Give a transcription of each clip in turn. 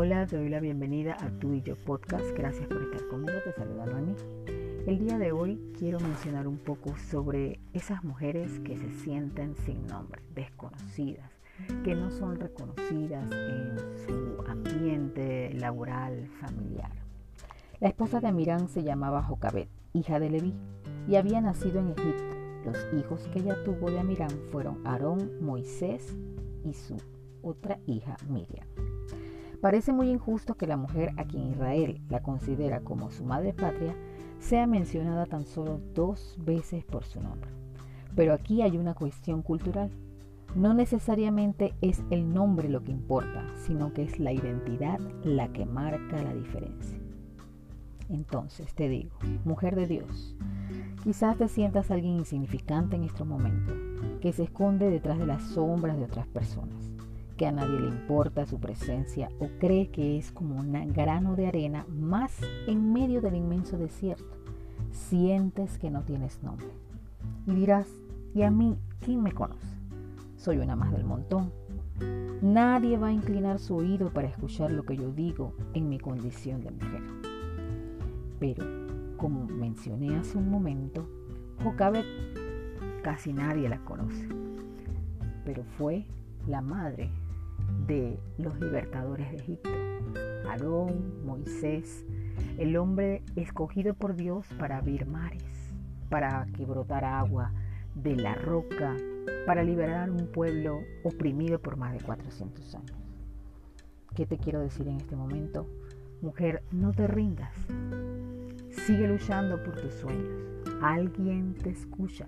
te doy la bienvenida a Tu y Yo Podcast. Gracias por estar conmigo, te saluda Noemi. El día de hoy quiero mencionar un poco sobre esas mujeres que se sienten sin nombre, desconocidas, que no son reconocidas en su ambiente laboral, familiar. La esposa de Amirán se llamaba Jocabet, hija de Leví, y había nacido en Egipto. Los hijos que ella tuvo de Amirán fueron Aarón, Moisés y su otra hija Miriam. Parece muy injusto que la mujer a quien Israel la considera como su madre patria sea mencionada tan solo dos veces por su nombre. Pero aquí hay una cuestión cultural. No necesariamente es el nombre lo que importa, sino que es la identidad la que marca la diferencia. Entonces te digo, mujer de Dios, quizás te sientas alguien insignificante en este momento, que se esconde detrás de las sombras de otras personas que a nadie le importa su presencia o cree que es como un grano de arena más en medio del inmenso desierto. Sientes que no tienes nombre. Y dirás, ¿y a mí quién me conoce? Soy una más del montón. Nadie va a inclinar su oído para escuchar lo que yo digo en mi condición de mujer. Pero, como mencioné hace un momento, Jocabet casi nadie la conoce. Pero fue la madre de los libertadores de Egipto, Aarón, Moisés, el hombre escogido por Dios para abrir mares, para que brotara agua de la roca, para liberar un pueblo oprimido por más de 400 años. ¿Qué te quiero decir en este momento? Mujer, no te rindas. Sigue luchando por tus sueños. Alguien te escucha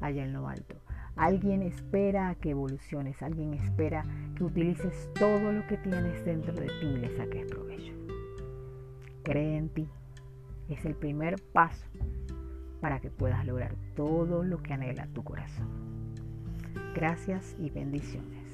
allá en lo alto. Alguien espera a que evoluciones, alguien espera que utilices todo lo que tienes dentro de ti y le saques provecho. Cree en ti. Es el primer paso para que puedas lograr todo lo que anhela tu corazón. Gracias y bendiciones.